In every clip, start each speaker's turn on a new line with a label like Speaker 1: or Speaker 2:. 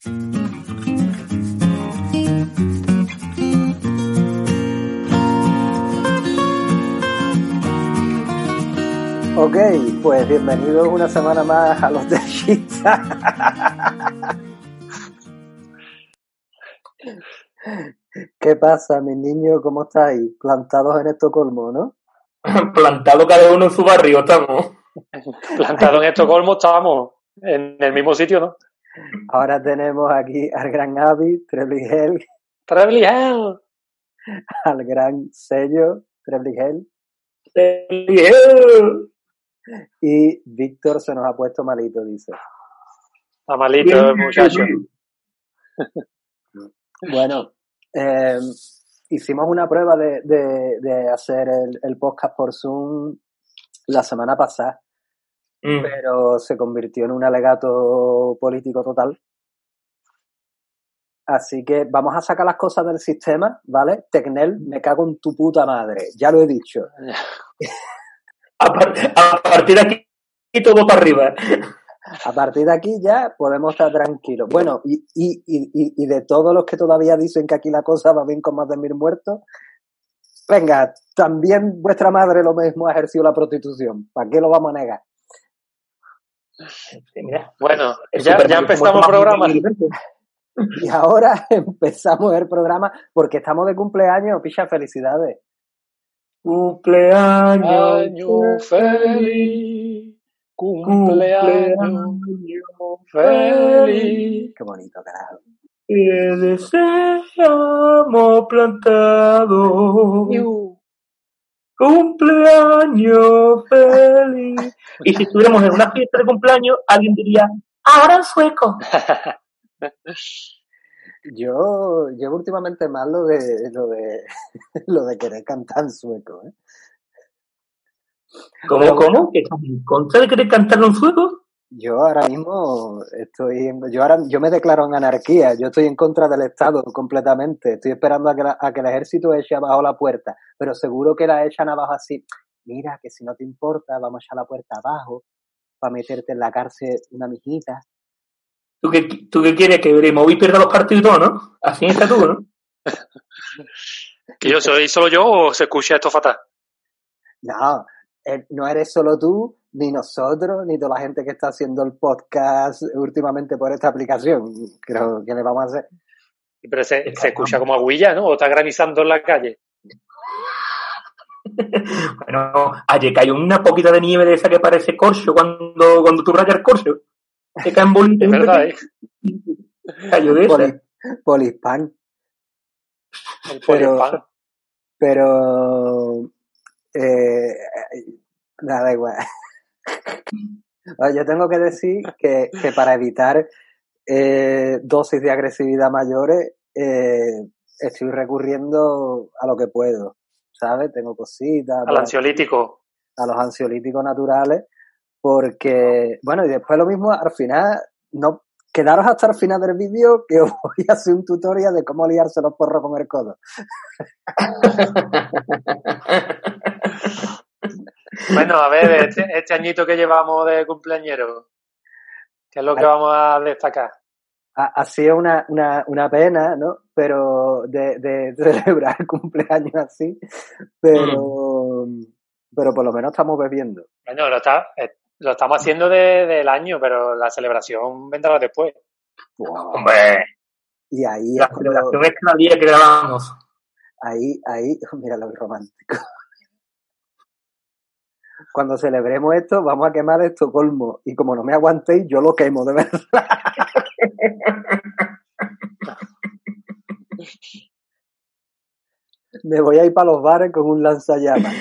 Speaker 1: Ok, pues bienvenidos una semana más a los de. ¿Qué pasa, mis niños? ¿Cómo estáis? Plantados en Estocolmo, ¿no?
Speaker 2: Plantado cada uno en su barrio, estamos.
Speaker 3: Plantado en Estocolmo estábamos en el mismo sitio, ¿no?
Speaker 1: Ahora tenemos aquí al gran Avi, Trebligel,
Speaker 3: Trebligel.
Speaker 1: al gran sello, Trebligel, y Víctor se nos ha puesto malito, dice.
Speaker 3: Está malito el muchacho.
Speaker 1: Bueno, eh, hicimos una prueba de, de, de hacer el, el podcast por Zoom la semana pasada,
Speaker 2: Mm.
Speaker 1: pero se convirtió en un alegato político total. Así que vamos a sacar las cosas del sistema, ¿vale? Tecnel, me cago en tu puta madre, ya lo he dicho.
Speaker 2: A, par- a partir de aquí, todo para arriba.
Speaker 1: A partir de aquí ya podemos estar tranquilos. Bueno, y, y, y, y- y de todos los que todavía dicen que aquí la cosa va bien con más de mil muertos, venga, también vuestra madre lo mismo ha ejercido la prostitución. ¿Para qué lo vamos a negar?
Speaker 2: Mira,
Speaker 3: Bueno, ya, ya empezamos programa.
Speaker 1: Y ahora empezamos el programa porque estamos de cumpleaños. Picha, felicidades.
Speaker 2: Cumpleaños.
Speaker 3: Año feliz, cumpleaños feliz.
Speaker 1: Qué bonito, carajo.
Speaker 2: Que deseamos plantado. Cumpleaños feliz. Y si estuviéramos en una fiesta de cumpleaños, alguien diría, ahora en sueco.
Speaker 1: Yo llevo últimamente más lo de lo de lo de querer cantar en sueco, ¿eh?
Speaker 2: ¿Cómo, cómo? ¿Que estás en contra de querer cantarlo en sueco?
Speaker 1: Yo ahora mismo estoy, en- yo ahora, yo me declaro en anarquía, yo estoy en contra del Estado completamente, estoy esperando a que, la- a que el ejército eche abajo la puerta, pero seguro que la echan abajo así, mira que si no te importa, vamos a echar la puerta abajo para meterte en la cárcel una mijita.
Speaker 2: ¿Tú qué, tú qué quieres? Que Bremovi pierda los partidos ¿no? Así está tú, ¿no?
Speaker 3: ¿Que yo soy solo yo o se escucha esto fatal?
Speaker 1: No, eh, no eres solo tú, ni nosotros, ni toda la gente que está haciendo el podcast últimamente por esta aplicación. Creo que le vamos a hacer.
Speaker 3: Pero se, se escucha como aguilla, ¿no? O está granizando en la calle.
Speaker 2: Bueno, ayer cayó una poquita de nieve de esa que parece corcho cuando, cuando tú rayas el corcho. Que caen bolitas.
Speaker 3: Es verdad, ¿eh?
Speaker 2: Cayó de esa.
Speaker 1: Poli- Polispan.
Speaker 3: El
Speaker 1: Pero- pero eh, nada igual. Yo tengo que decir que, que para evitar eh, dosis de agresividad mayores eh, estoy recurriendo a lo que puedo, ¿sabes? Tengo cositas,
Speaker 3: Al ansiolítico.
Speaker 1: a los ansiolíticos naturales, porque, bueno, y después lo mismo, al final, no quedaros hasta el final del vídeo que os voy a hacer un tutorial de cómo liarse los porros con el codo.
Speaker 3: Bueno, a ver, este, este añito que llevamos de cumpleañero, ¿qué es lo que vamos a destacar?
Speaker 1: ha, ha sido una, una, una pena, ¿no? Pero de, de celebrar el cumpleaños así, pero, pero por lo menos estamos bebiendo.
Speaker 3: Bueno, lo, está, eh, lo estamos haciendo de- del año, pero la celebración vendrá después.
Speaker 1: Wow.
Speaker 2: Hombre,
Speaker 1: Y ahí
Speaker 2: la
Speaker 1: es cuando,
Speaker 2: celebración es cada día que grabamos.
Speaker 1: ahí, ahí, mira lo romántico. Cuando celebremos esto, vamos a quemar Estocolmo. Y como no me aguantéis, yo lo quemo, de verdad. Me voy a ir para los bares con un lanzallamas.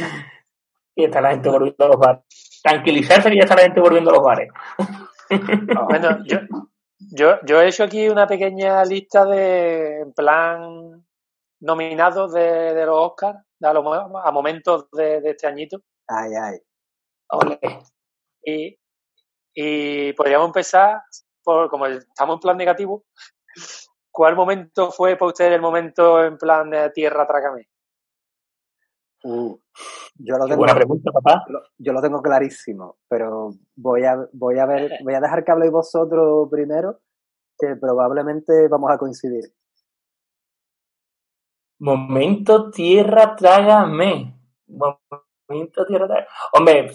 Speaker 2: Y está la gente volviendo a los bares. Tranquilizarse que ya está la gente volviendo a los bares.
Speaker 3: Bueno, yo, Yo, yo he hecho aquí una pequeña lista de, en plan, nominados de, de los Oscars a, lo- a momentos de, de este añito.
Speaker 1: Ay, ay.
Speaker 2: Ole.
Speaker 3: Y, y podríamos empezar por, como estamos en plan negativo, ¿cuál momento fue para ustedes el momento en plan de tierra, trágame?
Speaker 1: Uh, yo lo tengo,
Speaker 2: buena pregunta, papá.
Speaker 1: lo- yo lo tengo clarísimo, pero voy a, voy a ver, voy a dejar que habléis vosotros primero, que probablemente vamos a coincidir.
Speaker 2: Momento tierra, trágame. Momento tierra, trágame. Hombre,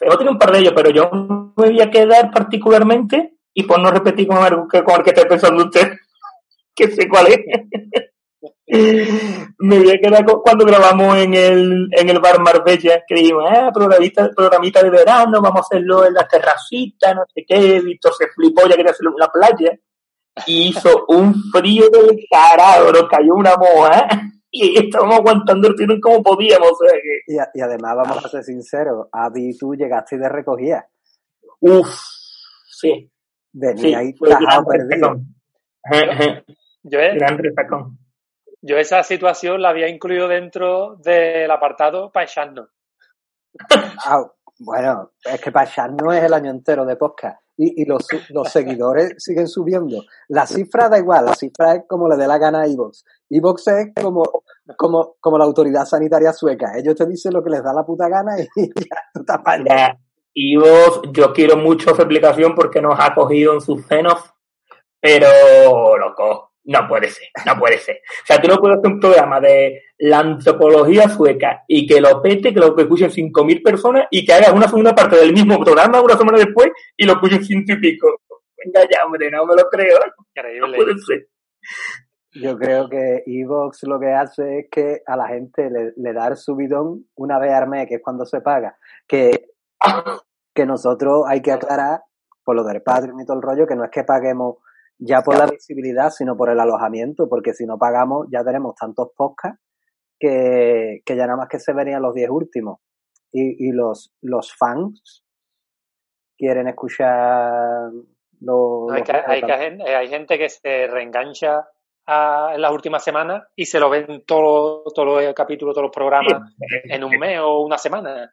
Speaker 2: hemos tenido un par de ellos, pero yo me voy a quedar particularmente, y por no repetir con que, con el que esté pensando usted, que sé cuál es. me voy a quedar cuando grabamos en el, en el bar Marbella, que dijimos, ah, programita, programita de verano, vamos a hacerlo en la terracita, no sé qué, Víctor se flipó, ya quería hacerlo en una playa, y hizo un frío del carajo, nos cayó una moja, y estábamos aguantando el tirón como podíamos, o sea que,
Speaker 1: Y, a- y además, vamos a ser sinceros, y tú llegaste de recogida.
Speaker 2: uff, sí,
Speaker 1: Venía
Speaker 2: sí,
Speaker 1: ahí
Speaker 2: fue
Speaker 1: tajado perdido.
Speaker 3: Yo,
Speaker 2: Gran
Speaker 3: yo esa situación la había incluido dentro del apartado para echarnos.
Speaker 1: Ah, bueno, es que para no es el año entero de podcast. Y, y los, los seguidores siguen subiendo. La cifra da igual, la cifra es como le dé la gana a Evox. Evox es como, como, como la autoridad sanitaria sueca. Ellos te dicen lo que les da la puta gana y ya tú
Speaker 2: vos, yo quiero mucho su explicación porque nos ha cogido en sus senos, pero, loco, no puede ser, no puede ser. O sea, tú no puedes hacer un programa de la antropología sueca y que lo pete, que lo escuchen 5.000 personas y que hagas una segunda parte del mismo programa una semana después y lo escuchen ciento y pico. Venga ya, hombre, no me lo creo, no puede ser.
Speaker 1: Yo creo que Evox lo que hace es que a la gente le, le da el subidón una vez al mes, que es cuando se paga. Que, que nosotros hay que aclarar, por lo del Patreon y todo el rollo, que no es que paguemos ya por la visibilidad, sino por el alojamiento, porque si no pagamos ya tenemos tantos podcasts que, que ya nada más que se verían los 10 últimos. Y, y los, los fans quieren escuchar los...
Speaker 3: No, hay,
Speaker 1: los-
Speaker 3: que- hay, que- hay gente que se reengancha a- en las últimas semanas y se lo ven todos todos los capítulos, todos los programas en un mes o una semana.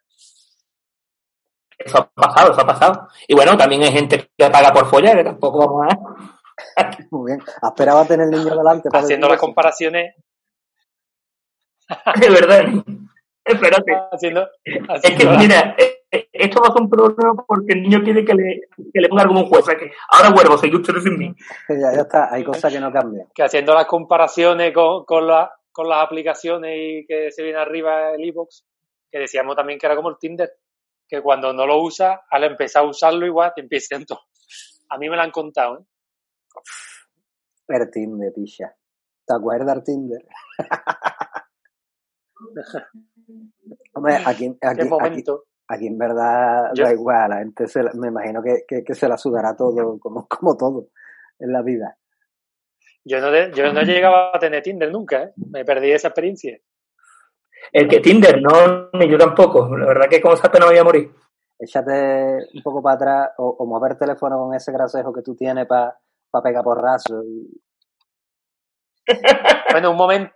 Speaker 2: Eso ha pasado, eso ha pasado. Y bueno, también hay gente que paga por follar, que tampoco vamos a...
Speaker 1: Muy bien. Esperaba tener el niño delante para
Speaker 3: Haciendo las comparaciones,
Speaker 2: De verdad. Espérate.
Speaker 3: haciendo,
Speaker 2: Es que,
Speaker 3: la-
Speaker 2: mira, eh, eh, esto va a ser un problema porque el niño quiere que le, que le ponga como un juez. o sea que ahora vuelvo, seguid ustedes sin mí.
Speaker 1: Ya, ya está, hay cosas que no cambian.
Speaker 3: que haciendo las comparaciones con, con, la- con las aplicaciones y que se viene arriba el iBox, que decíamos también que era como el Tinder, que cuando no lo usas, al empezar a usarlo igual te empiezan todo. A mí me lo han contado, ¿eh?
Speaker 1: El Tinder, picha. ¿Te acuerdas del Tinder? Hombre, aquí, aquí, aquí, aquí en verdad
Speaker 3: Yo-
Speaker 1: da igual, la gente se la- me imagino que, que, que se la sudará todo, como, como todo en la vida.
Speaker 3: Yo no, de- yo no llegaba a tener Tinder nunca, ¿eh? Me perdí esa experiencia.
Speaker 2: El que Tinder, no, ni yo tampoco. La verdad que como esa pena voy a morir.
Speaker 1: Échate un poco para atrás o, o mover el teléfono con ese grasejo que tú tienes para pegar porrazo. Y...
Speaker 3: Bueno, un momento,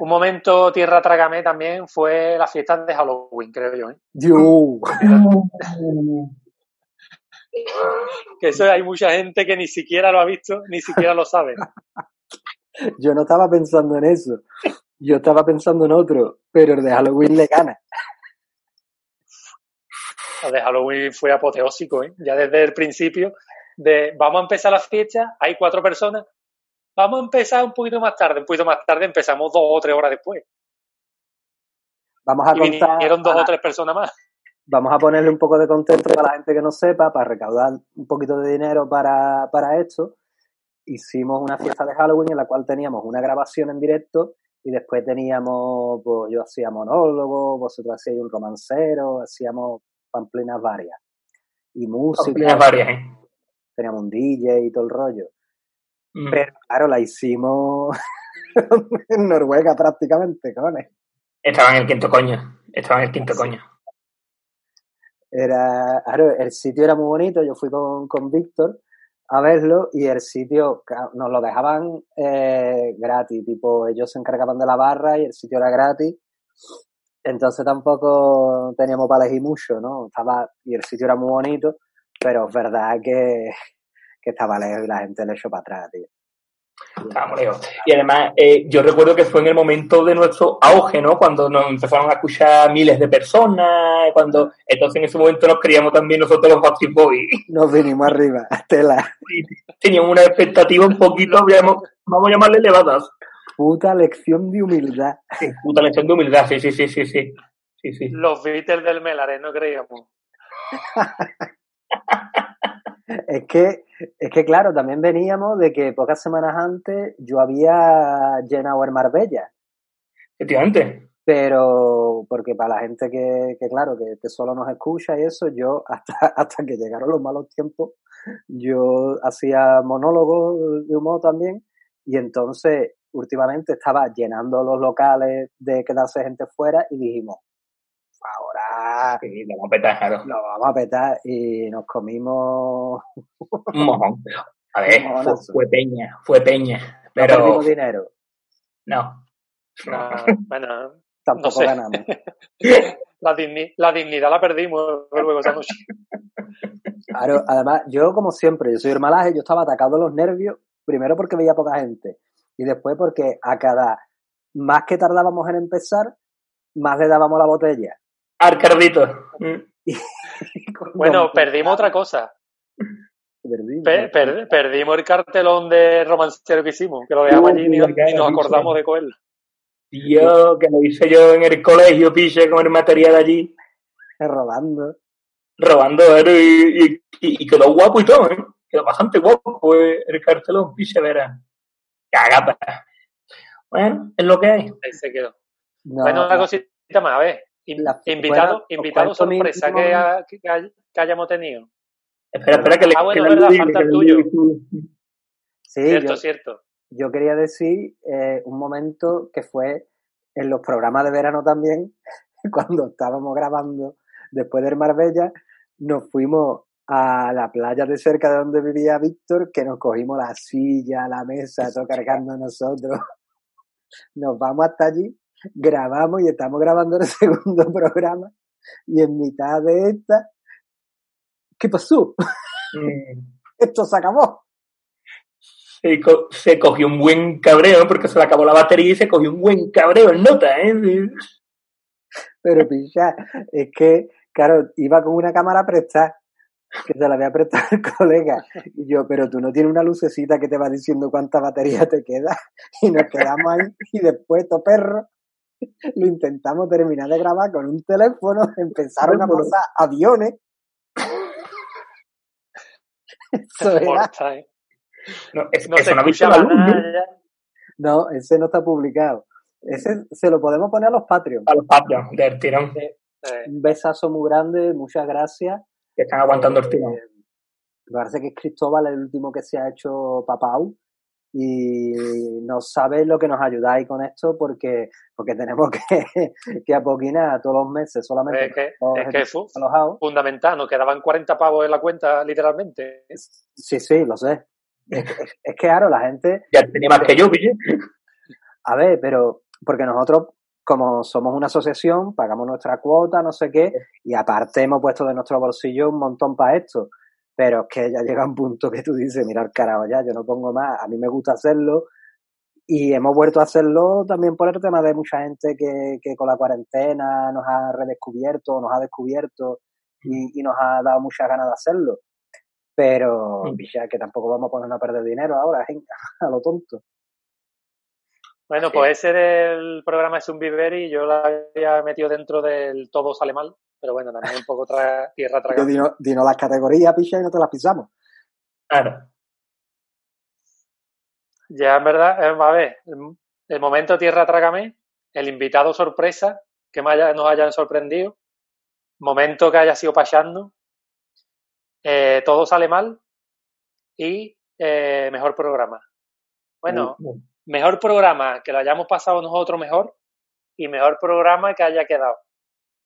Speaker 3: un momento tierra trágame también fue la fiesta de Halloween, creo yo, ¿eh?
Speaker 1: ¡Dios!
Speaker 3: Que eso hay mucha gente que ni siquiera lo ha visto, ni siquiera lo sabe.
Speaker 1: Yo no estaba pensando en eso. Yo estaba pensando en otro, pero el de Halloween le gana.
Speaker 3: Lo de Halloween fue apoteósico, ¿eh? Ya desde el principio de vamos a empezar la fiesta, hay cuatro personas, vamos a empezar un poquito más tarde, un poquito más tarde empezamos dos o tres horas después.
Speaker 1: Vamos a
Speaker 3: Y
Speaker 1: contar.
Speaker 3: vinieron dos o tres personas más.
Speaker 1: Vamos a ponerle un poco de contexto para la gente que no sepa, para recaudar un poquito de dinero para, para esto. Hicimos una fiesta de Halloween en la cual teníamos una grabación en directo y después teníamos, pues yo hacía monólogo, vosotros hacíais un romancero, hacíamos pamplinas varias. Y música,
Speaker 2: Pamplinas varias, ¿eh?
Speaker 1: Teníamos un DJ y todo el rollo.
Speaker 2: Mm.
Speaker 1: Pero claro, la hicimos en Noruega prácticamente, cojones.
Speaker 2: Estaba en el quinto coño. Estaba en el quinto coño.
Speaker 1: Era, claro, el sitio era muy bonito, yo fui con, con Víctor a verlo y el sitio nos lo dejaban eh, gratis, tipo ellos se encargaban de la barra y el sitio era gratis. Entonces tampoco teníamos para elegir mucho, ¿no? Estaba, y el sitio era muy bonito, pero es verdad que, que estaba lejos y la gente le echó para atrás, tío.
Speaker 2: Y además, eh, yo recuerdo que fue en el momento de nuestro auge, ¿no? Cuando nos empezaron a escuchar miles de personas, cuando entonces en ese momento nos creíamos también nosotros los Backstreet Boys.
Speaker 1: Nos vinimos arriba, Estela.
Speaker 2: teníamos una expectativa un poquito, vamos a llamarle elevadas.
Speaker 1: Puta lección de humildad.
Speaker 2: puta lección de humildad, sí, sí, sí, sí, sí. sí,
Speaker 3: Los Beatles del Melares, no creíamos.
Speaker 1: es que, es que claro, también veníamos de que pocas semanas antes yo había llenado el Marbella.
Speaker 2: Efectivamente.
Speaker 1: Pero, porque para la gente que, que claro, que, solo nos escucha y eso, yo hasta, hasta que llegaron los malos tiempos, yo hacía monólogos de humor también, y entonces últimamente estaba llenando los locales de quedarse gente fuera y dijimos, ahora
Speaker 2: sí, lo vamos a petar,
Speaker 1: Lo vamos a petar y nos comimos
Speaker 2: un mojón. A ver, fue, peña, fue peña. Pero...
Speaker 1: No perdimos dinero.
Speaker 2: No.
Speaker 3: no bueno,
Speaker 1: tampoco ganamos.
Speaker 3: la, la, dignidad la perdimos luego esa noche.
Speaker 1: Claro, además, yo como siempre, yo soy hermalaje, yo estaba atacado los nervios, primero porque veía poca gente y después porque a cada más que tardábamos en empezar, más le dábamos la botella.
Speaker 2: Al cardito.
Speaker 3: bueno, perdimos otra cosa. Perdimos. el cartelón de romancero que hicimos, que lo dejamos allí y, nos acordamos de cogerlo.
Speaker 2: Yo, que lo hice yo en el colegio, piche, con el material allí.
Speaker 1: Robando.
Speaker 2: Robando, y, y, quedó guapo y todo, ¿eh? Quedó bastante guapo el cartelón, piche, verá. Cagata. Bueno, es lo que hay.
Speaker 3: Ahí se quedó. bueno, una cosita más, a ver. Invitado, invitado sorpresa que, que, hayamos tenido.
Speaker 2: Espera, espera, que le
Speaker 3: Ah, bueno, verdad, falta el tuyo.
Speaker 1: Sí,
Speaker 3: cierto, cierto.
Speaker 1: Yo quería decir eh, un momento que fue en los programas de verano también, cuando estábamos grabando después del Marbella, nos fuimos a la playa de cerca de donde vivía Víctor, que nos cogimos la silla, la mesa, todo cargando nosotros. Nos vamos hasta allí, grabamos y estamos grabando el segundo programa. Y en mitad de esta, ¿qué pasó? Mm. Esto se acabó.
Speaker 2: Se, cogió un buen cabreo porque se le acabó la batería y se cogió un buen cabreo en nota, ¿eh?
Speaker 1: Pero picha, es que, claro, iba con una cámara prestada que se la había prestado el colega. Y yo, pero tú no tienes una lucecita que te va diciendo cuánta batería te queda. Y nos quedamos ahí y después, to perro, lo intentamos terminar de grabar con un teléfono, empezaron a pasar aviones.
Speaker 3: Eso era.
Speaker 2: No, es, no eso no nada,
Speaker 1: No, ese no está publicado. Ese se lo podemos poner a los Patreon.
Speaker 2: A los Patreon, del tirón.
Speaker 1: Un besazo muy grande, muchas gracias
Speaker 2: que están aguantando el tirón.
Speaker 1: Eh, me parece que es Cristóbal el último que se ha hecho Papau y no sabéis lo que nos ayudáis con esto porque porque tenemos que, que apoquinar todos los meses solamente.
Speaker 3: Es que, es, que es fundamental, nos quedaban 40 pavos en la cuenta literalmente.
Speaker 1: Sí, sí, lo sé. Es, es, que claro, la gente...
Speaker 2: Ya tenía más que yo, ¿viste?
Speaker 1: A ver, pero porque nosotros como somos una asociación, pagamos nuestra cuota, no sé qué, y aparte hemos puesto de nuestro bolsillo un montón para esto. Pero es que ya llega un punto que tú dices, mira, carajo, ya, yo no pongo más, a mí me gusta hacerlo, y hemos vuelto a hacerlo también por el tema de mucha gente que, que con la cuarentena nos ha redescubierto, nos ha descubierto y, y nos ha dado muchas ganas de hacerlo. Pero, mm. ya que tampoco vamos a ponernos a perder dinero ahora, a lo tonto.
Speaker 3: Bueno, pues ese del programa es un y yo lo había metido dentro del todo sale mal, pero bueno, también un poco tierra tragada.
Speaker 1: Dino, dino las categorías, picha, y no te las pisamos.
Speaker 2: Claro.
Speaker 3: Ya en verdad, eh, a ver, el momento tierra trágame, el invitado sorpresa, que nos hayan sorprendido, momento que haya sido pasando, eh, todo sale mal y eh, mejor programa. Bueno, mejor programa que lo hayamos pasado nosotros mejor y mejor programa que haya quedado,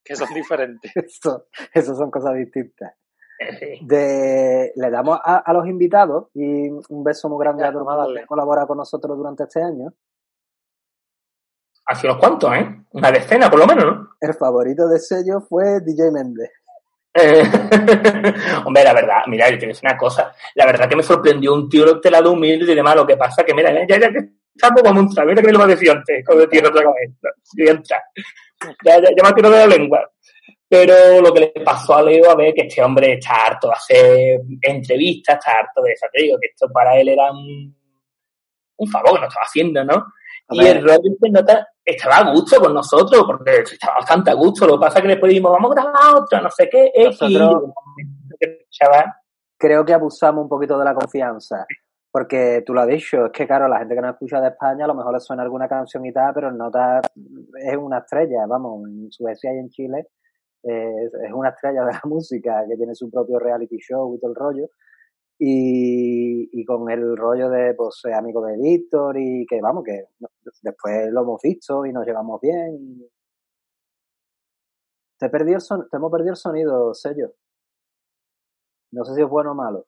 Speaker 3: que son diferentes.
Speaker 1: eso, eso son cosas distintas.
Speaker 2: Sí.
Speaker 1: De, le damos a, a los invitados y un beso muy grande
Speaker 3: Ya,
Speaker 1: a
Speaker 3: a
Speaker 1: mundo que colabora con nosotros durante este año.
Speaker 2: Hace unos cuantos, ¿eh? Una decena, por lo menos, ¿no?
Speaker 1: El favorito de sello fue DJ Méndez.
Speaker 2: Eh, Hombre, la verdad, mira, yo te voy a decir una cosa. La verdad que me sorprendió un tío de lado humilde y demás. Lo que pasa que, mira, ya, ya que estamos, vamos a entrar. Mira que me lo va a decir antes, con el tío otra vez. Y entra. Ya, ya, ya me de la lengua. Pero lo que le pasó a Leo, a ver, que este hombre está harto de hacer entrevistas, está harto de eso. Te digo que esto para él era un, un favor que nos estaba haciendo, ¿no? Y el rollo se nota, estaba a gusto con nosotros, porque estaba bastante a gusto. Lo que pasa es que después dijimos, vamos a grabar otra, no sé qué.
Speaker 1: Nosotros-
Speaker 2: Chaval,
Speaker 1: Creo que abusamos un poquito de la confianza. Porque tú lo has dicho, es que claro, la gente que nos escucha de España a lo mejor le suena alguna canción y tal, pero el Nota es una estrella, vamos, en Suecia y en Chile eh, es, una estrella de la música que tiene su propio reality show y todo el rollo. Y, con el rollo de pues amigo de Víctor y que vamos, que no- después lo hemos visto y nos llevamos bien. y- Te, perdí el son- te hemos perdido el sonido, sello. No sé si es bueno o malo.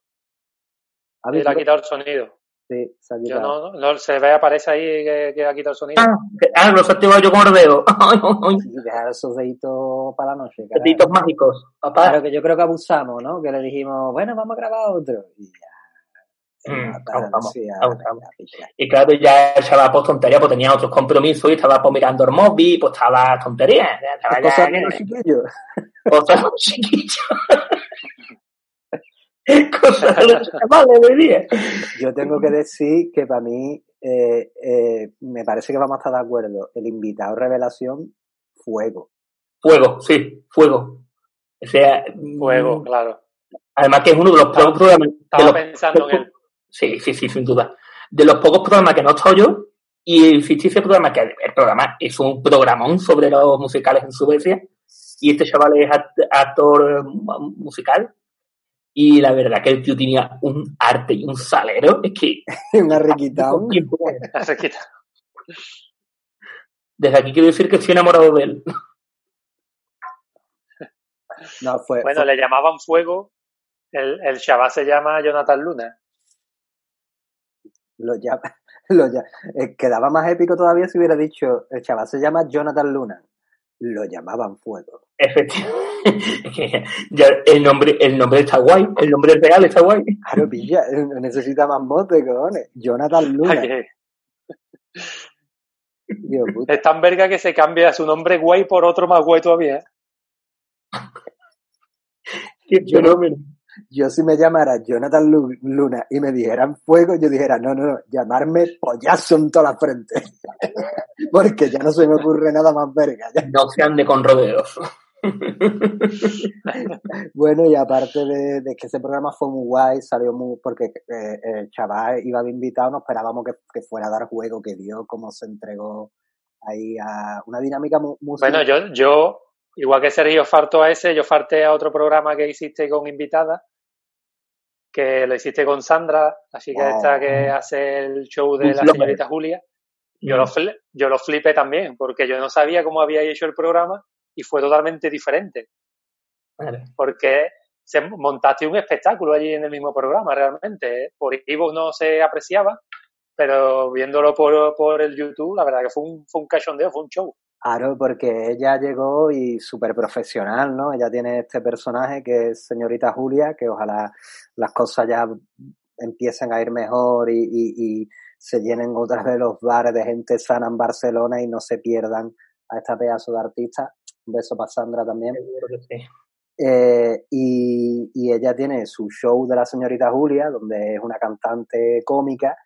Speaker 1: ¿Has
Speaker 3: Y le
Speaker 1: visto
Speaker 3: ha quitado el sonido.
Speaker 1: Sí, se ha
Speaker 3: Yo
Speaker 1: quitado.
Speaker 3: no, no, se ve, aparece ahí que, que ha quitado el sonido.
Speaker 2: Ah, ah, los activo yo con el dedo.
Speaker 1: Dejar esos deditos para la noche. carajo.
Speaker 2: Deditos mágicos, papá.
Speaker 1: Claro que yo creo que abusamos, ¿no? Que le dijimos, bueno, vamos a grabar otro. Y ya.
Speaker 2: Mm. Y claro, ya el chaval pues tontería, pues tenía otros compromisos y estaba pues mirando el móvil, pues estaba tontería. ya Estaba ya,
Speaker 1: Cosas de los chiquillos.
Speaker 2: cosas de los chiquillos. cosas de los chavales de hoy día.
Speaker 1: Yo tengo que decir que para mí, eh, eh, me parece que vamos a estar de acuerdo. El invitado revelación, fuego.
Speaker 2: Fuego, sí, fuego. O sea,
Speaker 3: Fuego,
Speaker 2: mm,
Speaker 3: claro.
Speaker 2: Además que es uno de los pocos programas.
Speaker 3: Estaba
Speaker 2: los
Speaker 3: pensando en él.
Speaker 2: Sí, sí, sí, sin duda. De los pocos programas que no estoy yo, y el ficticio programa, que el programa es un programón sobre los musicales en Suecia, y este chaval es act- actor mu- musical, y la verdad que el tío tenía un arte y un salero, es que...
Speaker 1: Un
Speaker 3: quita.
Speaker 2: Desde aquí quiero decir que estoy enamorado de él.
Speaker 1: No, fue,
Speaker 3: Bueno,
Speaker 1: fue-
Speaker 3: le llamaban fuego. El, el chaval se llama Jonathan Luna.
Speaker 1: lo llama, lo llama- eh, quedaba más épico todavía si hubiera dicho, el chaval se llama Jonathan Luna. Lo llamaban fuego.
Speaker 2: Efectivamente. El nombre, el nombre está guay, el nombre real está guay.
Speaker 1: Claro, pilla, eh, necesita más mote, cojones. Jonathan Luna. Dios puta.
Speaker 3: Es tan verga que se cambia su nombre guay por otro más guay todavía.
Speaker 2: Qué
Speaker 1: Yo-
Speaker 2: fenómeno.
Speaker 1: Yo si me llamara Jonathan Lu- Luna y me dijeran fuego, yo dijera, no, no, no, llamarme pollazo en toda la frente. Porque ya no se me ocurre nada más verga. ya.
Speaker 2: No se ande con rodeos.
Speaker 1: Bueno, y aparte de, de que ese programa fue muy guay, salió muy, porque eh, el chaval iba de invitado, no esperábamos que, que fuera a dar juego, que vio cómo se entregó ahí a una dinámica mu- muy...
Speaker 3: Bueno, yo, yo, igual que Sergio fartó a ese, yo farté a otro programa que hiciste con invitada, que lo hiciste con Sandra, la chica esta que hace el show de la señorita Julia. Yo lo, fli- yo lo flipé también, porque yo no sabía cómo había hecho el programa y fue totalmente diferente,
Speaker 2: Vale.
Speaker 3: porque se montaste un espectáculo allí en el mismo programa realmente. ¿eh? Por Ivo no se apreciaba, pero viéndolo por, por el YouTube, la verdad que fue un, fue un cachondeo, fue un show.
Speaker 1: Claro, porque ella llegó y súper profesional, ¿no? Ella tiene este personaje que es señorita Julia, que ojalá las cosas ya empiecen a ir mejor y, y, y se llenen otra vez los bares de gente sana en Barcelona y no se pierdan a esta pedazo de artista. Un beso para Sandra también.
Speaker 2: Sí.
Speaker 1: Eh, y, y ella tiene su show de la señorita Julia, donde es una cantante cómica,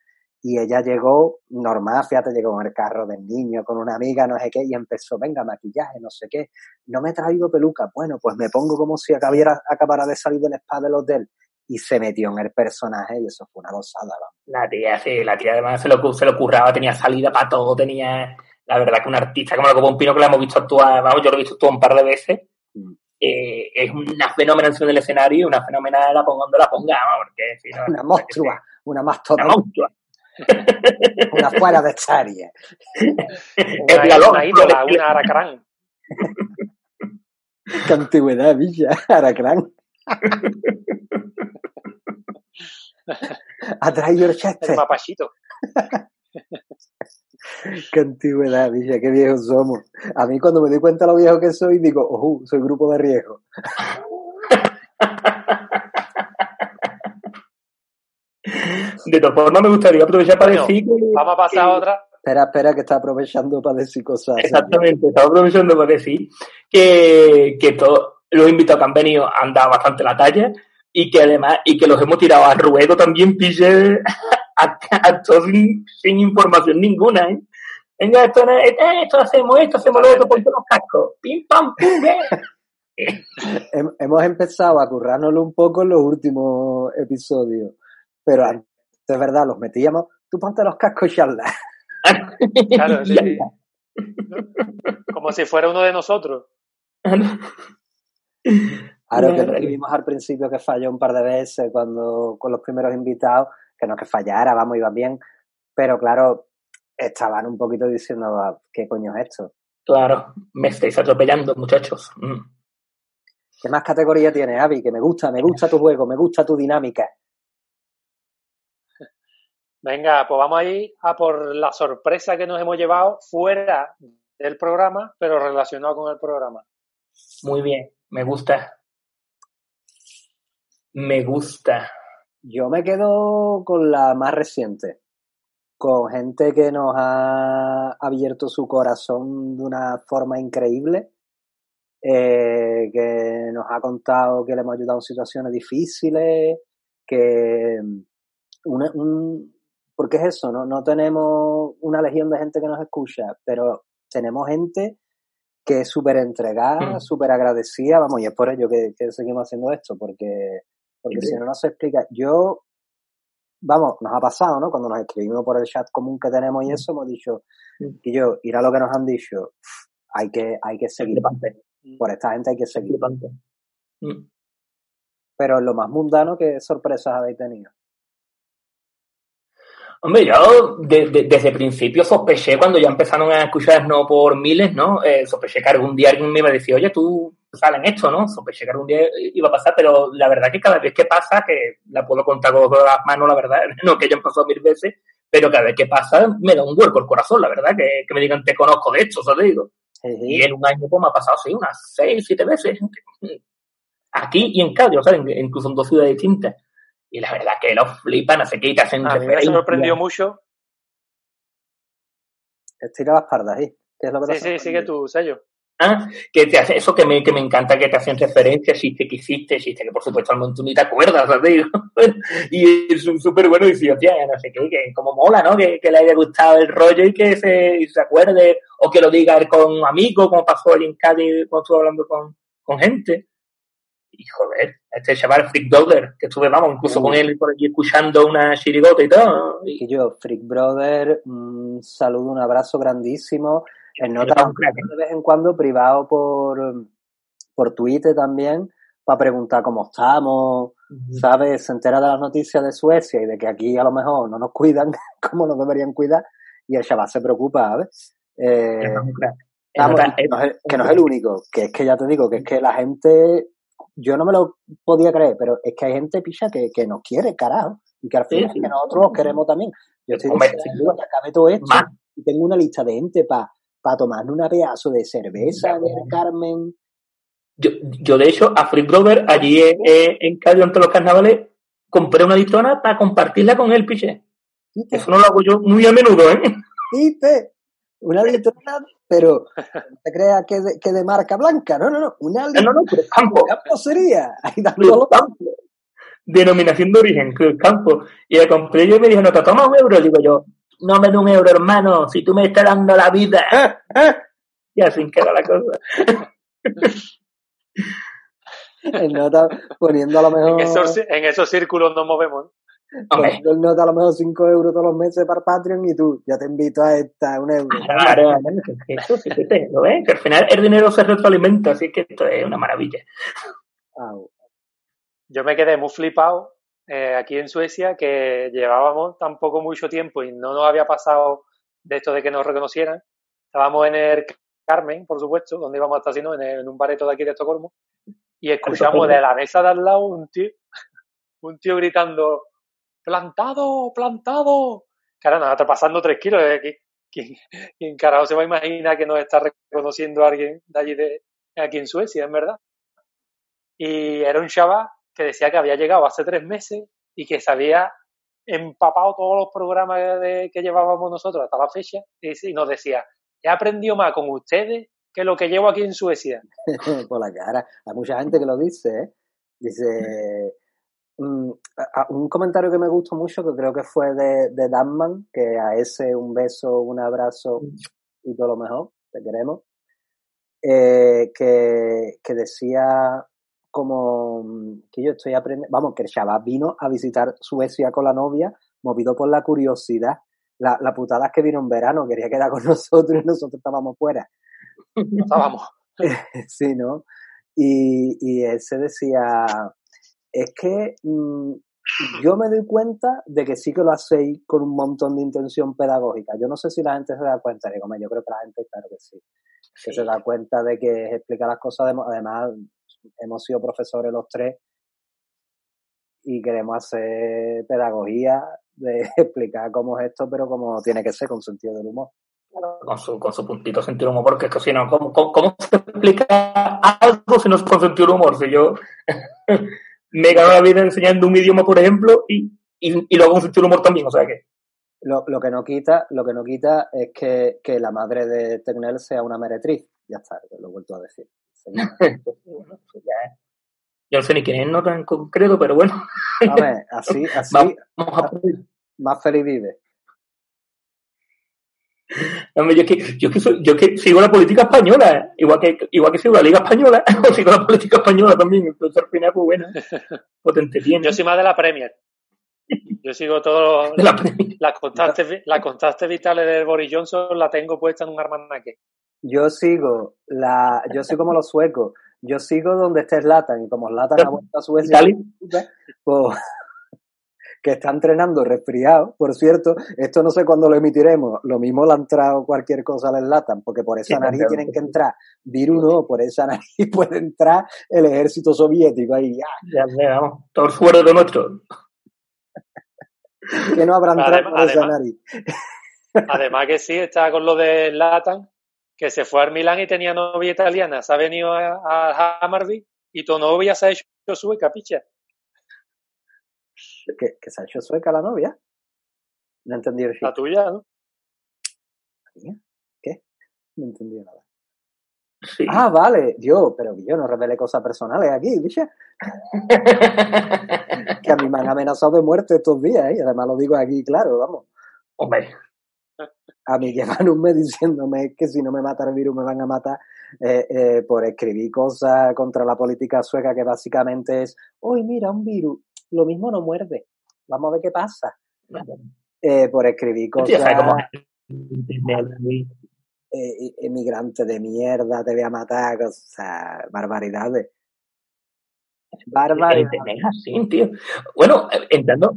Speaker 1: y ella llegó normal, fíjate, llegó en el carro del niño con una amiga, no sé qué, y empezó, venga, maquillaje, no sé qué, no me he traído peluca, bueno, pues me pongo como si acabara, acabara de salir del spa del hotel, y se metió en el personaje, y eso fue una gozada, vamos.
Speaker 2: La tía, sí, la tía además se lo, se lo curraba, tenía salida para todo, tenía, la verdad que un artista como la Copa un Pino que la hemos visto actuar, vamos, yo lo he visto actuar un par de veces,
Speaker 1: Mm.
Speaker 2: eh, es una fenómena encima del escenario, una fenómena la ponga donde la ponga, porque si no,
Speaker 1: Una
Speaker 2: no,
Speaker 1: monstrua, una
Speaker 2: Una
Speaker 1: mastodonte,
Speaker 2: monstrua.
Speaker 1: Una fuera de serie.
Speaker 2: Es
Speaker 3: Una, una ídola, una aracrán.
Speaker 1: Qué antigüedad, Villa, Aracrán. Atrás your
Speaker 3: El
Speaker 1: chester.
Speaker 3: mapachito.
Speaker 1: Qué antigüedad, bicha, qué viejos somos. A mí cuando me doy cuenta de lo viejo que soy, digo, ojo, soy grupo de riesgo.
Speaker 2: De todas formas, me gustaría aprovechar para
Speaker 3: Bueno,
Speaker 2: decir que...
Speaker 3: Vamos a pasar a otra.
Speaker 1: Espera, espera, que está aprovechando para decir cosas.
Speaker 2: Exactamente, estaba aprovechando para decir que, que todos los invitados que han venido han dado bastante la talla y que además, y que los hemos tirado a ruedo también, pille, a, a todos sin, sin información ninguna, ¿eh? Venga, esto, no es- eh, esto hacemos esto, hacemos lo otro, ponte los cascos. Pim, pam, pum, eh.
Speaker 1: Hem- Hemos empezado a currárnoslo un poco en los últimos episodios, pero antes, es verdad, los metíamos, tú ponte los cascos y charla.
Speaker 3: Claro, sí. Como si fuera uno de nosotros.
Speaker 1: Claro que
Speaker 2: Claro.
Speaker 1: vimos al principio que falló un par de veces cuando con los primeros invitados, que no es que fallara, vamos, iba bien, pero claro, estaban un poquito diciendo, "Ah, ¿qué coño es esto?
Speaker 2: Claro, me estáis atropellando, muchachos. Mm.
Speaker 1: ¿Qué más categoría tienes, Avi? Que me gusta, me gusta tu juego, me gusta tu dinámica.
Speaker 3: Venga, pues vamos a ir a por la sorpresa que nos hemos llevado fuera del programa, pero relacionado con el programa.
Speaker 2: Muy bien, me gusta. Me gusta.
Speaker 1: Yo me quedo con la más reciente, con gente que nos ha abierto su corazón de una forma increíble, eh, que nos ha contado que le hemos ayudado en situaciones difíciles, que una- un, porque es eso, ¿no? no tenemos una legión de gente que nos escucha, pero tenemos gente que es súper entregada,
Speaker 2: Mm.
Speaker 1: súper agradecida, vamos, y es por ello que, que seguimos haciendo esto, porque porque
Speaker 2: Sí.
Speaker 1: si no, no se explica. Yo, vamos, nos ha pasado, ¿no? Cuando nos escribimos por el chat común que tenemos y eso, hemos dicho, y yo, ir a lo que nos han dicho, hay que, hay que seguir. Por esta gente hay que seguir.
Speaker 2: Mm.
Speaker 1: Pero lo más mundano, ¿qué sorpresas habéis tenido?
Speaker 2: Hombre, yo de- de- desde el principio sospeché cuando ya empezaron a escucharnos por miles, ¿no? Eh, sospeché que algún día alguien me iba a decir, oye, tú salen esto, ¿no? Sospeché que algún día iba a pasar, pero la verdad que cada vez que pasa, que la puedo contar con las manos, la verdad, no que hayan pasado mil veces, pero cada vez que pasa me da un hueco el corazón, la verdad, que, que me digan, te conozco de esto, ¿sabes? Digo. Y en un año pues, me ha pasado así unas seis, siete veces. Aquí y en Cádiz, ¿sabes? Incluso en dos ciudades distintas. Y la verdad que los flipan, no sé qué, y te hacen
Speaker 3: A mí me
Speaker 2: referencia.
Speaker 3: sorprendió mucho.
Speaker 1: Estira las pardas ahí. ¿Qué es lo que
Speaker 3: Sí, sí, sigue tu sello.
Speaker 2: Ah, que te hace eso que me, que me encanta que te hacen referencias, chiste que hiciste, chiste que por supuesto al montón ni te acuerdas, ¿sabes? y es un súper bueno y decir, hostia, no sé qué, que como mola, ¿no? Que, que le haya gustado el rollo y que se, y se acuerde, o que lo diga él con un amigo, como pasó allí en Cádiz cuando estuve hablando con, con gente. Y joder, este chaval Freak Dogger, que estuve, vamos, incluso con él por allí escuchando una chirigota y todo. Y,
Speaker 1: Y yo, Freak Brother, un saludo, un abrazo grandísimo. En
Speaker 2: Pero
Speaker 1: nota
Speaker 2: un crack, ¿eh?
Speaker 1: de vez en cuando privado por, por Twitter también, para preguntar cómo estamos, ¿sabes? Se entera de las noticias de Suecia y de que aquí a lo mejor no nos cuidan como nos deberían cuidar y el chaval se preocupa, ¿sabes? Eh, que, que no es el único, que es que ya te digo, que es que la gente, yo no me lo podía creer, pero es que hay gente picha que, que nos quiere, carajo, y que al final
Speaker 2: sí.
Speaker 1: que nosotros los queremos también. Yo estoy
Speaker 2: Hombre,
Speaker 1: que acabe todo esto
Speaker 2: Más.
Speaker 1: y tengo una lista de gente para pa tomarme una pedazo de cerveza el Carmen.
Speaker 2: Yo, yo, de hecho, a Freak Brother, allí en, en, Cádiz, los carnavales, compré una litrona para compartirla con él, piche. Eso no lo hago yo muy a menudo, ¿eh?
Speaker 1: ¿Viste? Una litrona, pero te creas que de, que de marca blanca, no, no, no, una
Speaker 2: No, no, no, Campo.
Speaker 1: campo sería.
Speaker 2: Campo. Denominación de origen, Cruz Campo. Y la compré yo y me dijo, no te tomas un euro. Digo yo, no me da un euro, hermano, si tú me estás dando la vida. Y así queda la cosa.
Speaker 1: El nota poniendo a lo
Speaker 3: En
Speaker 1: mejor,
Speaker 3: esos, en esos círculos nos movemos.
Speaker 1: El nota a lo mejor 5 euros todos los meses para Patreon y tú, ya te invito a esta, un euro.
Speaker 2: claro, eso sí que te lo ves, que al final el dinero se retroalimenta, así que esto es una maravilla.
Speaker 3: Yo me quedé muy flipado eh, aquí en Suecia que llevábamos tampoco mucho tiempo y no nos había pasado de esto de que nos reconocieran. Estábamos en el Carmen, por supuesto, donde íbamos a estar, sino en, el- en un bareto de aquí de Estocolmo. y escuchamos de la mesa de al lado un tío, un tío gritando, plantado, plantado. Cara, nosotros pasando tres kilos. ¿eh? ¿Quién, carajo se va a imaginar que nos está reconociendo alguien de allí de aquí en Suecia, en verdad? Y era un chaval que decía que había llegado hace tres meses y que se había empapado todos los programas que llevábamos nosotros hasta la fecha y, y nos decía, he aprendido más con ustedes que lo que llevo aquí en Suecia.
Speaker 1: Por la cara. Hay mucha gente que lo dice, ¿eh? Dice, mm, un comentario que me gustó mucho, que creo que fue de, de Danman, que a ese un beso, un abrazo y todo lo mejor, te queremos, eh, que, que decía como que yo estoy aprendiendo, vamos, que el vino a visitar Suecia con la novia, movido por la curiosidad. La, la putada es que vino en verano, quería quedar con nosotros y nosotros estábamos fuera.
Speaker 3: Estábamos.
Speaker 1: sí, ¿no? Y, y él se decía, es que mmm, yo me doy cuenta de que sí que lo hacéis con un montón de intención pedagógica. Yo no sé si la gente se da cuenta, digo, yo creo que la gente, claro que sí, que se da cuenta de que explica las cosas, de, además hemos sido profesores los tres y queremos hacer pedagogía de explicar cómo es esto, pero como tiene que ser, con sentido del humor.
Speaker 2: Con su, con su puntito sentido del humor, porque es que si no, ¿cómo, cómo, cómo se explica algo si no es con sentido del humor? Si yo me gano la vida enseñando un idioma, por ejemplo, y, y, y lo hago con sentido humor también, o sea que...
Speaker 1: Lo, lo, que no quita, lo que no quita es que, que la madre de Tecnel sea una meretriz. Ya está, lo he vuelto a decir.
Speaker 2: Yo no sé ni quién es nota en concreto, pero bueno.
Speaker 1: A ver, así, así,
Speaker 2: Vamos a
Speaker 1: más feliz vive.
Speaker 2: Hombre, yo, es que, yo, es que soy, yo es que sigo la política española, ¿eh? igual que igual que sigo la Liga Española, sigo la política española también, entonces al final, pues bueno, potente tiene.
Speaker 3: Yo soy más de la Premier. Yo sigo todo
Speaker 2: De la
Speaker 3: las constantes, las constantes vitales de Boris Johnson la tengo puesta en un armanaque.
Speaker 1: Yo sigo la, yo soy como los suecos, yo sigo donde esté Zlatan y como Zlatan ha vuelto a Suecia, pues, que está entrenando resfriado, por cierto, esto no sé cuándo lo emitiremos, lo mismo le ha entrado cualquier cosa al Zlatan, porque por esa nariz tienen que entrar virus, no, por esa nariz puede entrar el ejército soviético ahí, ya,
Speaker 2: Ya veamos, todo el sueldo nuestro.
Speaker 1: que no habrá entrado
Speaker 3: Además-
Speaker 1: por esa
Speaker 3: además-
Speaker 1: nariz.
Speaker 3: Además que sí, está con lo de Latan, que se fue al Milán y tenía novia italiana, se ha venido a, a Hammarby y tu novia se ha hecho sueca, picha.
Speaker 1: Que, que se ha hecho sueca la novia. No entendí el
Speaker 3: La
Speaker 1: chiste.
Speaker 3: tuya, ¿no?
Speaker 1: ¿Qué? No entendí nada.
Speaker 2: Sí.
Speaker 1: Ah, vale, Dios, pero que yo no revele cosas personales aquí, bicha. Que a mí me han amenazado de muerte estos días, ¿eh? Y además lo digo aquí, claro, vamos.
Speaker 2: Hombre,
Speaker 1: A mí llevan un mes diciéndome que si no me mata el virus me van a matar eh, eh, por escribir cosas contra la política sueca que básicamente es, uy, mira, un virus, lo mismo no muerde, vamos a ver qué pasa. Eh, por escribir cosas,
Speaker 2: ¿sabes cómo
Speaker 1: eh, emigrante de mierda, te voy a matar, cosas, barbaridades. Barbaridades.
Speaker 2: Es así, tío. Bueno, entrando,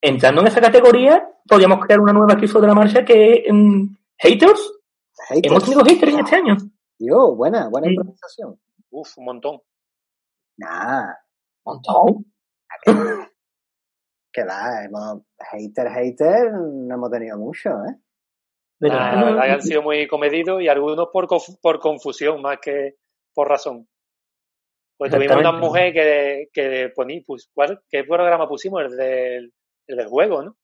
Speaker 2: entrando en esa categoría, podríamos crear una nueva aquí sobre la marcha que mm, haters.
Speaker 1: Haters.
Speaker 2: Hemos tenido haters en este año.
Speaker 1: Tío, buena, buena
Speaker 2: Sí.
Speaker 1: improvisación.
Speaker 3: Uf, un montón.
Speaker 1: Nah,
Speaker 2: Montón.
Speaker 1: Que va, hemos, hater, hater, no hemos tenido mucho, ¿eh?
Speaker 2: Pero,
Speaker 3: Ah, la verdad que han sido muy comedidos y algunos por, por confusión más que por razón. Pues tuvimos una mujer que, que poní, pues, ¿cuál- ¿qué programa pusimos? El del, el del juego, ¿no?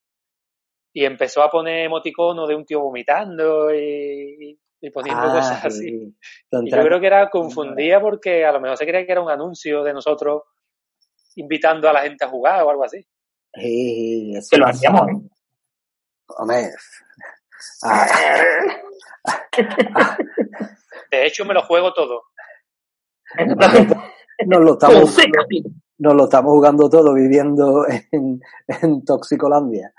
Speaker 3: Y empezó a poner emoticonos de un tío vomitando y, y poniendo cosas así.
Speaker 1: sí.
Speaker 3: Y
Speaker 1: Contra-
Speaker 3: yo creo que era confundida porque a lo mejor se creía que era un anuncio de nosotros invitando a la gente a jugar o algo así.
Speaker 1: Sí, eso
Speaker 2: que lo hacíamos.
Speaker 1: Hombre. Ah,
Speaker 3: De hecho, me lo juego todo.
Speaker 1: nos, lo estamos, nos lo estamos jugando todo viviendo en, en Toxicolandia.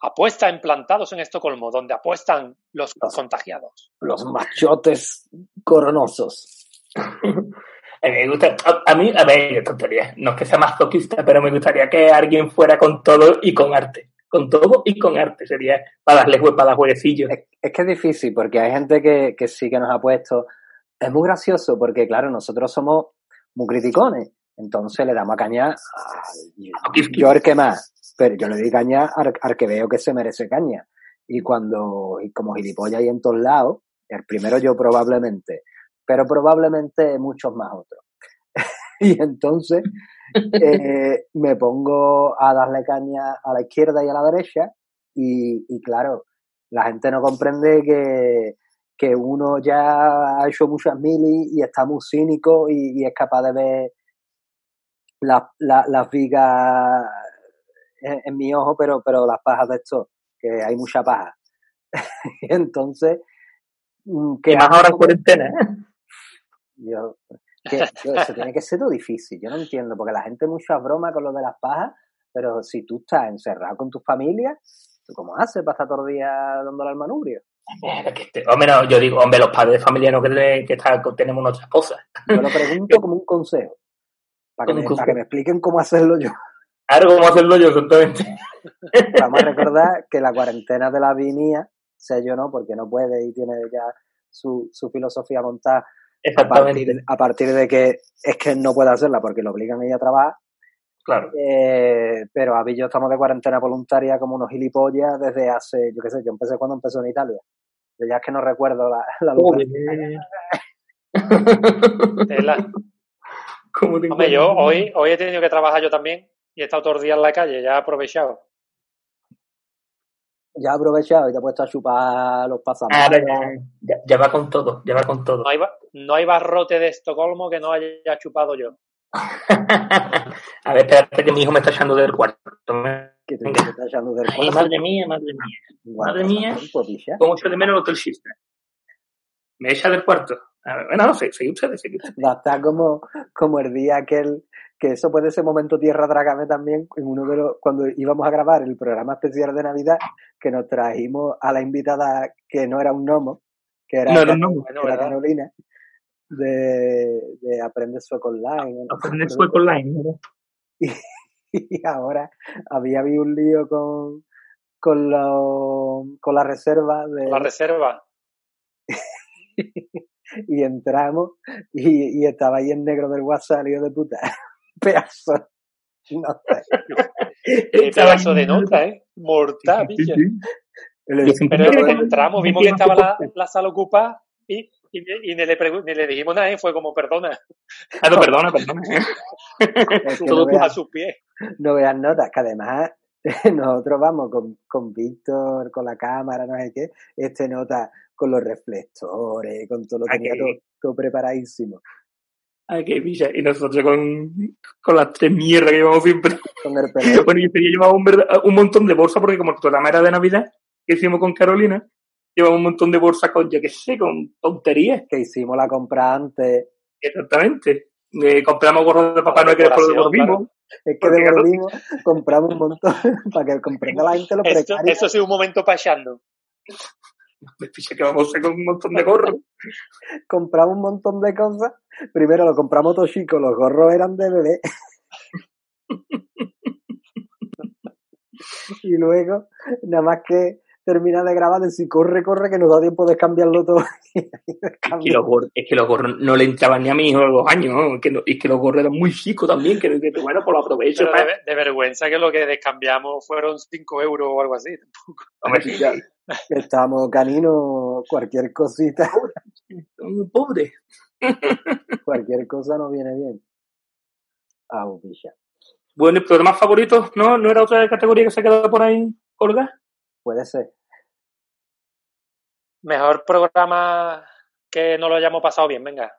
Speaker 3: Apuesta en plantados en Estocolmo, donde apuestan los contagiados.
Speaker 1: Los machotes coronosos.
Speaker 2: A mí me gusta, a, a mí, a ver, tontería, no es que sea masoquista, pero me gustaría que alguien fuera con todo y con arte. Con todo y con arte, sería para darle jue- para dar jueguecillos.
Speaker 1: Es, es que es difícil porque hay gente que, que sí que nos ha puesto es muy gracioso porque, claro, nosotros somos muy criticones. Entonces le damos a caña a yo el que más, pero yo le doy caña al, que veo que se merece caña. Y cuando, y como gilipollas hay en todos lados, el primero yo probablemente, pero probablemente muchos más otros. y entonces eh, me pongo a darle caña a la izquierda y a la derecha y, y claro, la gente no comprende que, que uno ya ha hecho muchas mili y está muy cínico y, es capaz de ver las vigas en, mi ojo, pero, pero las pajas de esto, que hay mucha paja. Entonces,
Speaker 2: mm, que más ahora en cuarentena, ¿eh?
Speaker 1: Yo, que, eso tiene que ser todo difícil, yo no entiendo, porque la gente mucha broma con lo de las pajas, pero si tú estás encerrado con tu familia, ¿tú cómo haces para estar todo el día dándole al manubrio?
Speaker 2: Hombre, no, yo digo, hombre, los padres de familia no que, que tenemos nuestras cosas.
Speaker 1: Yo lo pregunto como un consejo, para que, me, para que me expliquen cómo hacerlo yo.
Speaker 2: Claro, cómo hacerlo yo, exactamente.
Speaker 1: Vamos a recordar que la cuarentena de la vinía, sé yo no, porque no puede y tiene ya su, su filosofía montada a partir, a partir, de que es que no puede hacerla porque lo obligan a ella a trabajar.
Speaker 2: Claro.
Speaker 1: Eh, pero a yo estamos de cuarentena voluntaria como unos gilipollas desde hace, yo qué sé, yo empecé cuando empezó en Italia. Yo ya es que no recuerdo la, la
Speaker 3: Hombre, yo hoy, hoy he tenido que trabajar yo también y he estado todos los días en la calle, ya he aprovechado.
Speaker 1: Ya he aprovechado y te he puesto a chupar los pasados.
Speaker 2: ya, va con todo, ya va con todo.
Speaker 3: No hay, no hay barrote de Estocolmo que no haya chupado yo.
Speaker 2: a ver, espérate que mi hijo me está echando del cuarto.
Speaker 1: ¿Qué te está echando del cuarto?
Speaker 2: madre mía, madre mía. madre mía, cómo echo de menos el Hotel. Me echa del cuarto. Bueno, no sé, soy ustedes, soy ustedes.
Speaker 1: Está como, como el día aquel que eso puede ser momento tierra trágame también en uno de los cuando íbamos a grabar el programa especial de Navidad que nos trajimos a la invitada que no era un gnomo que era, Carolina de, de Aprende Sueco Online
Speaker 2: Aprende Sueco Online
Speaker 1: y, ahora había habido un lío con con, lo, con la reserva de
Speaker 3: la reserva
Speaker 1: y entramos y, y, estaba ahí en negro del WhatsApp, lío de puta. pedazo
Speaker 3: nota. Qué pedazo de nota, ¿eh? Mortal, sí, Pero cuando entramos, vimos que estaba la, la sala ocupada y, y, y ni, le ni, le dijimos nada, ¿eh? fue como, perdona.
Speaker 2: Ah, no, perdona, perdona.
Speaker 3: Todo no a sus pies.
Speaker 1: No veas notas, que además nosotros vamos con, con Víctor, con la cámara, no sé qué, este nota con los reflectores, con todo lo que tenía todo, todo preparadísimo.
Speaker 2: Ay, qué pilla. Y nosotros con, con las tres mierdas que llevamos siempre.
Speaker 1: Con el pelo.
Speaker 2: bueno, yo llevaba un, un montón de bolsas porque como toda la era de Navidad que hicimos con Carolina, llevamos un montón de bolsas con, yo qué sé, con tonterías.
Speaker 1: Que hicimos la compra antes.
Speaker 2: Exactamente. Eh, compramos gorros de Papá Noel que después lo devolvimos.
Speaker 1: Es que devolvimos, compramos un montón para que comprenda la gente lo precario.
Speaker 3: Eso, sí, un momento pachando.
Speaker 2: Me que vamos a con un montón de gorros.
Speaker 1: compramos un montón de cosas. Primero lo compramos todo chico, los gorros eran de bebé. y luego, nada más que termina de grabar, decir corre, corre, que nos da tiempo de cambiarlo todo.
Speaker 2: es, que los gorros, es que los gorros no le entraban ni a mi hijo a los años, ¿no? es, que, es que los gorros eran muy chicos también, que, que bueno, por pues lo aprovecho.
Speaker 3: de, vergüenza que lo que descambiamos fueron 5 euros o algo así.
Speaker 1: Ya, Estamos caninos, cualquier cosita.
Speaker 2: Pobre.
Speaker 1: cualquier cosa nos viene bien. Ah.
Speaker 2: Bueno, ¿y programas favoritos? ¿No? ¿No era otra categoría que se ha quedado por ahí colgada?
Speaker 1: Puede ser.
Speaker 3: Mejor programa que no lo hayamos pasado bien, venga.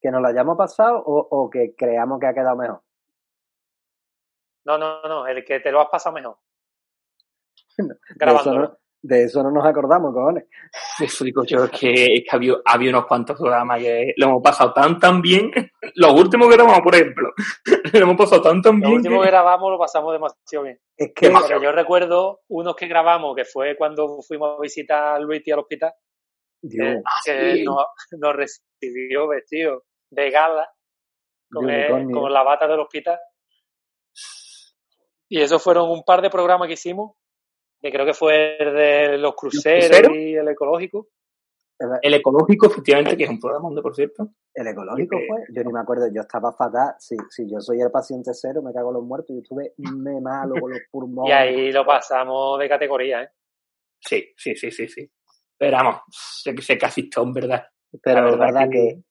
Speaker 1: ¿Que nos lo hayamos pasado o, o que creamos que ha quedado mejor?
Speaker 3: No, no, no, el que te lo has pasado mejor.
Speaker 1: Grabando. De eso no nos acordamos, cojones.
Speaker 2: Eso digo yo, es que, había, unos cuantos programas que lo hemos pasado tan, tan bien. Los últimos que grabamos, por ejemplo, lo hemos pasado tan, tan bien.
Speaker 3: Los últimos que... grabamos lo pasamos demasiado bien. Es que yo recuerdo unos que grabamos, que fue cuando fuimos a visitar a Luis al hospital. Dios. Eh, que nos, nos, recibió vestido de gala con, con la bata del hospital. Y esos fueron un par de programas que hicimos que creo que fue el de los cruceros, y el ecológico.
Speaker 2: El ecológico, efectivamente, que es un programa donde, por cierto.
Speaker 1: El ecológico fue, yo ni me acuerdo, yo estaba fatal. Si, si yo soy el paciente cero, me cago en los muertos. Yo estuve me malo con los pulmones.
Speaker 3: Y ahí lo pasamos de categoría, ¿eh?
Speaker 2: Sí, sí, sí, sí, sí. Pero vamos, que sé casi en verdad.
Speaker 1: Pero la verdad, es que...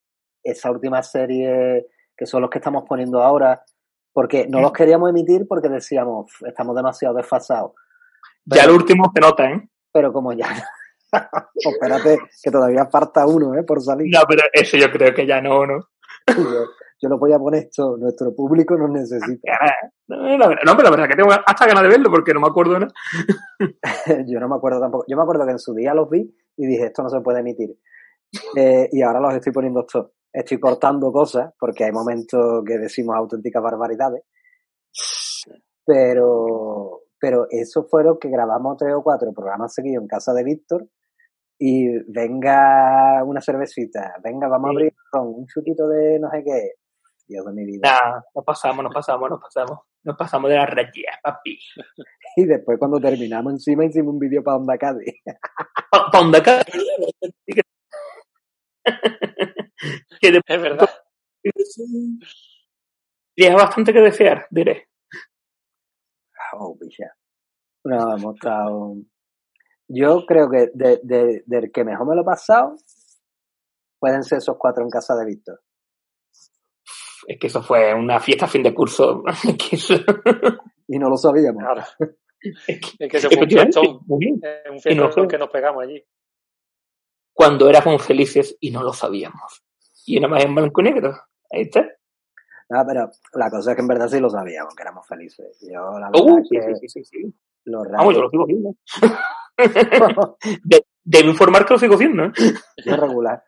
Speaker 1: esa última serie, que son los que estamos poniendo ahora, porque no los queríamos emitir porque decíamos, estamos demasiado desfasados.
Speaker 2: Ya el último se nota, ¿eh?
Speaker 1: Pero como ya. espérate, que todavía falta uno, ¿eh? Por salir.
Speaker 2: No, pero eso yo creo que ya no, ¿no?
Speaker 1: yo, lo voy a poner esto, nuestro público nos necesita.
Speaker 2: No, pero la verdad que tengo hasta ganas de verlo porque no me acuerdo nada.
Speaker 1: yo no me acuerdo tampoco. Yo me acuerdo que en su día los vi y dije, esto no se puede emitir. Eh, y ahora los estoy poniendo esto. Estoy cortando cosas porque hay momentos que decimos auténticas barbaridades. Pero, pero eso fue lo que grabamos tres o cuatro programas seguidos en casa de Víctor y venga una cervecita, venga, vamos a abrir un chutito de no sé qué. Dios de mi vida.
Speaker 2: Nah, nos pasamos, nos pasamos, nos pasamos. Nos pasamos de la raya, papi.
Speaker 1: y después cuando terminamos encima hicimos un vídeo para Onda Cádiz.
Speaker 2: ¿Para Onda Cádiz?
Speaker 3: es verdad.
Speaker 2: Deja bastante que desear, diré.
Speaker 1: Oh, No, hemos estado yo creo que de, de, del que mejor me lo he pasado pueden ser esos cuatro en casa de Víctor.
Speaker 2: Es que eso fue una fiesta fin de curso.
Speaker 1: y no lo sabíamos.
Speaker 3: Claro. Es que, es que se fue un fiestón, un fiestón que nos pegamos allí.
Speaker 2: Cuando éramos felices y no lo sabíamos. Y nada más en blanco y negro. Ahí está.
Speaker 1: Ah, pero la cosa es que en verdad sí lo sabíamos, que éramos felices. Yo, la
Speaker 2: uh, sí, sí, sí, sí,
Speaker 1: Lo
Speaker 2: Vamos, yo lo sigo viendo. de, debo informar que lo sigo haciendo. ¿eh?
Speaker 1: Es regular.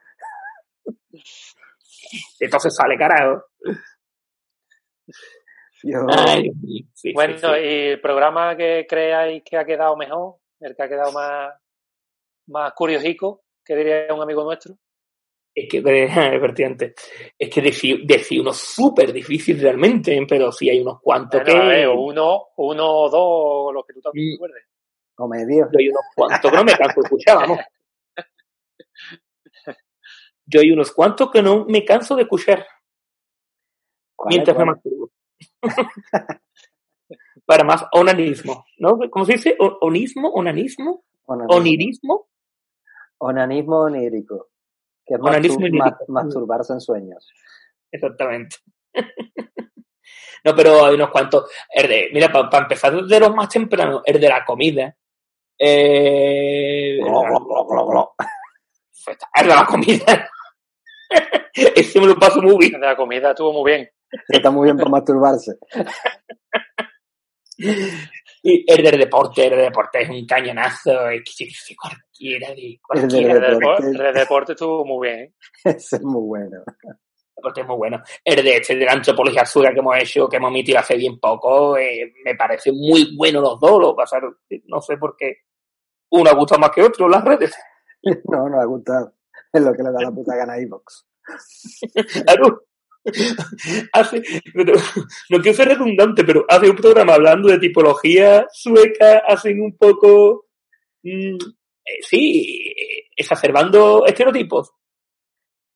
Speaker 2: Entonces sale carajo.
Speaker 3: bueno, ¿y el programa que creáis que ha quedado mejor? ¿El que ha quedado más, más curiosico? que diría un amigo nuestro?
Speaker 2: Es que es vertiente. Es que decir, decir uno súper difícil realmente, pero sí hay unos cuantos que.
Speaker 3: uno, uno o dos, los que tú también mm. recuerdes
Speaker 1: o medio.
Speaker 2: Yo hay unos cuantos que no me canso de escuchar, vamos. Yo hay unos cuantos que no me canso de escuchar. Mientras me masturbo. Para más onanismo, ¿no? ¿Cómo se dice? ¿Onismo? ¿Onanismo? ¿Onirismo?
Speaker 1: Onanismo onírico. Que es
Speaker 2: onanismo
Speaker 1: masturbarse en sueños.
Speaker 2: Exactamente. No, pero hay unos cuantos. mira, para empezar de los más tempranos, el de la comida, eh, es de la comida. Ese me lo paso muy bien.
Speaker 3: De la comida estuvo muy bien.
Speaker 1: Está muy bien para masturbarse.
Speaker 2: Y el del deporte, el del deporte es un cañonazo, es que cualquiera de cualquiera.
Speaker 3: El, deporte, el de deporte estuvo muy bien.
Speaker 1: Ese es muy bueno.
Speaker 2: El deporte es muy bueno. El de este de la antropología absurda que hemos hecho, que hemos emitido hace bien poco, eh, me parece muy bueno los dos. Lo pasaron, no sé por qué uno ha gustado más que otro las redes.
Speaker 1: No, no ha gustado. Es lo que le da la puta gana a Evox.
Speaker 2: Hace, no quiero ser redundante, pero hace un programa hablando de tipología sueca, hacen un poco, mm, eh, sí, exacerbando estereotipos.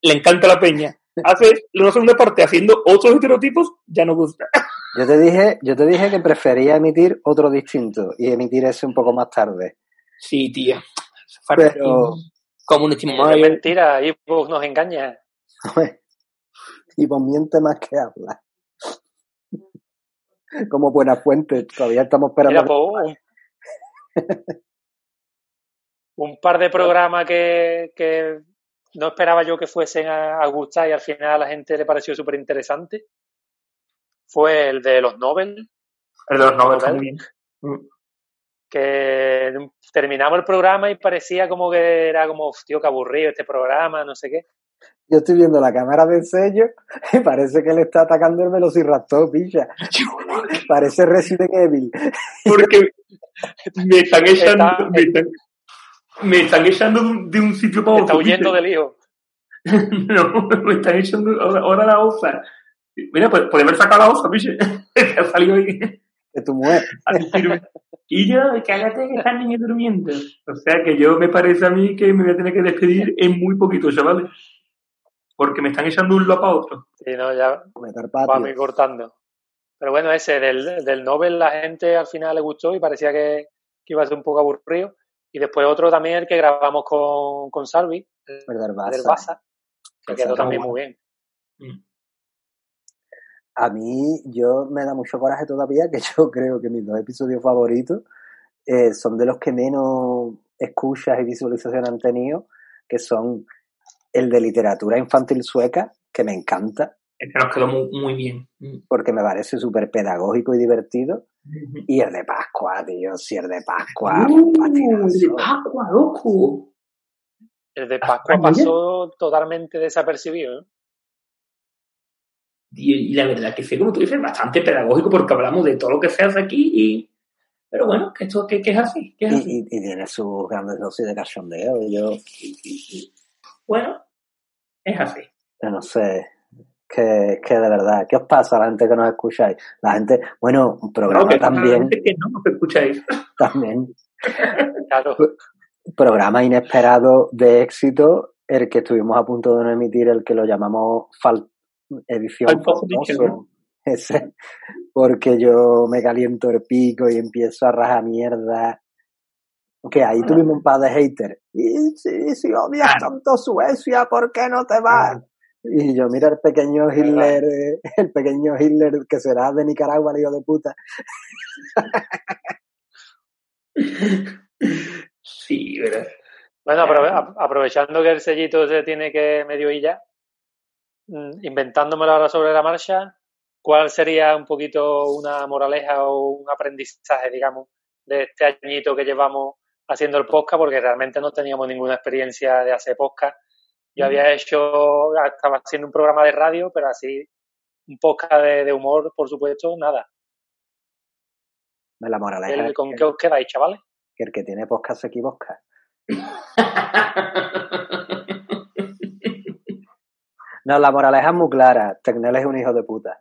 Speaker 2: Le encanta la peña. Hace la segunda parte haciendo otros estereotipos, ya no gusta.
Speaker 1: Yo te dije, yo te dije que prefería emitir otro distinto y emitir ese un poco más tarde.
Speaker 2: Sí, tío.
Speaker 1: Pero...
Speaker 2: Community
Speaker 3: Es mentira, Ivo nos engaña.
Speaker 1: Ivo miente más que habla. Como buena fuente, todavía estamos esperando.
Speaker 3: Pues, un, par de programas que, que, no esperaba yo que fuesen a, gustar y al final a la gente le pareció súper interesante. Fue el de los Nobel.
Speaker 2: El de los Nobel, también
Speaker 3: que terminamos el programa y parecía como que era como, tío, que aburrido este programa, no sé qué.
Speaker 1: Yo estoy viendo la cámara de sello y parece que le está atacando el velociraptor, pilla. parece Resident Evil.
Speaker 2: Porque me están echando, me, están, echando de un sitio para
Speaker 3: otro. Está huyendo del hijo.
Speaker 2: no, me están echando ahora, la osa. Mira, pues, podría haber sacado la osa, piche. ha salido ahí.
Speaker 1: de tu mujer.
Speaker 2: y yo, cállate que están niños durmiendo. O sea que yo me parece a mí que me voy a tener que despedir en muy poquito, chavales. Porque me están echando un lopa a otro.
Speaker 3: Sí, no, ya vamos a ir cortando. Pero bueno, ese del, del Nobel la gente al final le gustó y parecía que, que iba a ser un poco aburrido. Y después otro también, el que grabamos con, con Salvi, el
Speaker 1: El del Barça,
Speaker 3: que quedó también muy bien.
Speaker 2: Mm.
Speaker 1: A mí, yo me da mucho coraje todavía que yo creo que mis dos episodios favoritos eh, son de los que menos escuchas y visualización han tenido, que son el de literatura infantil sueca, que me encanta,
Speaker 2: Este nos quedó muy, muy bien. Mm.
Speaker 1: porque me parece súper pedagógico y divertido, y el de Pascua, tío, si el de Pascua,
Speaker 2: Uh,
Speaker 1: patinazo.
Speaker 2: de Pascua, loco.
Speaker 3: El de Pascua pasó totalmente desapercibido. ¿eh?
Speaker 2: Y, y la verdad que fue, como tú dices, bastante pedagógico porque hablamos de todo lo que se hace aquí y... Pero bueno, que esto que, que es así, que es
Speaker 1: Y,
Speaker 2: así.
Speaker 1: y- y tiene sus grandes dosis de cachondeo. Yo,
Speaker 2: bueno, es así.
Speaker 1: yo no sé, que, que de verdad, ¿qué os pasa a la gente que nos escucháis? La gente, bueno, un programa
Speaker 2: No, que
Speaker 1: también,
Speaker 2: que no nos escucháis.
Speaker 1: también,
Speaker 3: Claro,
Speaker 1: programa inesperado de éxito, el que estuvimos a punto de no emitir, el que lo llamamos fal- edición.
Speaker 2: Edition,
Speaker 1: Ese, porque yo me caliento el pico y empiezo a rajar mierda. Que ahí tuvimos un par de haters. Y si, si odias
Speaker 2: Claro.
Speaker 1: tanto Suecia, ¿por qué no te vas? Y yo, mira el pequeño Hitler, eh, el pequeño Hitler que será de Nicaragua, el hijo de puta.
Speaker 2: Sí, ¿verdad?
Speaker 3: Bueno, a- aprovechando que el sellito se tiene que medio ir ya, mm, inventándomelo ahora sobre la marcha, ¿cuál sería un poquito una moraleja o un aprendizaje, digamos, de este añito que llevamos haciendo el podcast? Porque realmente no teníamos ninguna experiencia de hacer podcast. Yo había hecho, estaba haciendo un programa de radio, pero así, un podcast de, de humor, por supuesto, nada.
Speaker 1: Me la moraleja.
Speaker 3: El- ¿Con qué os quedáis, chavales?
Speaker 1: que el que tiene podcast se equivoca. No, la moraleja es muy clara. Tecnel es un hijo de puta.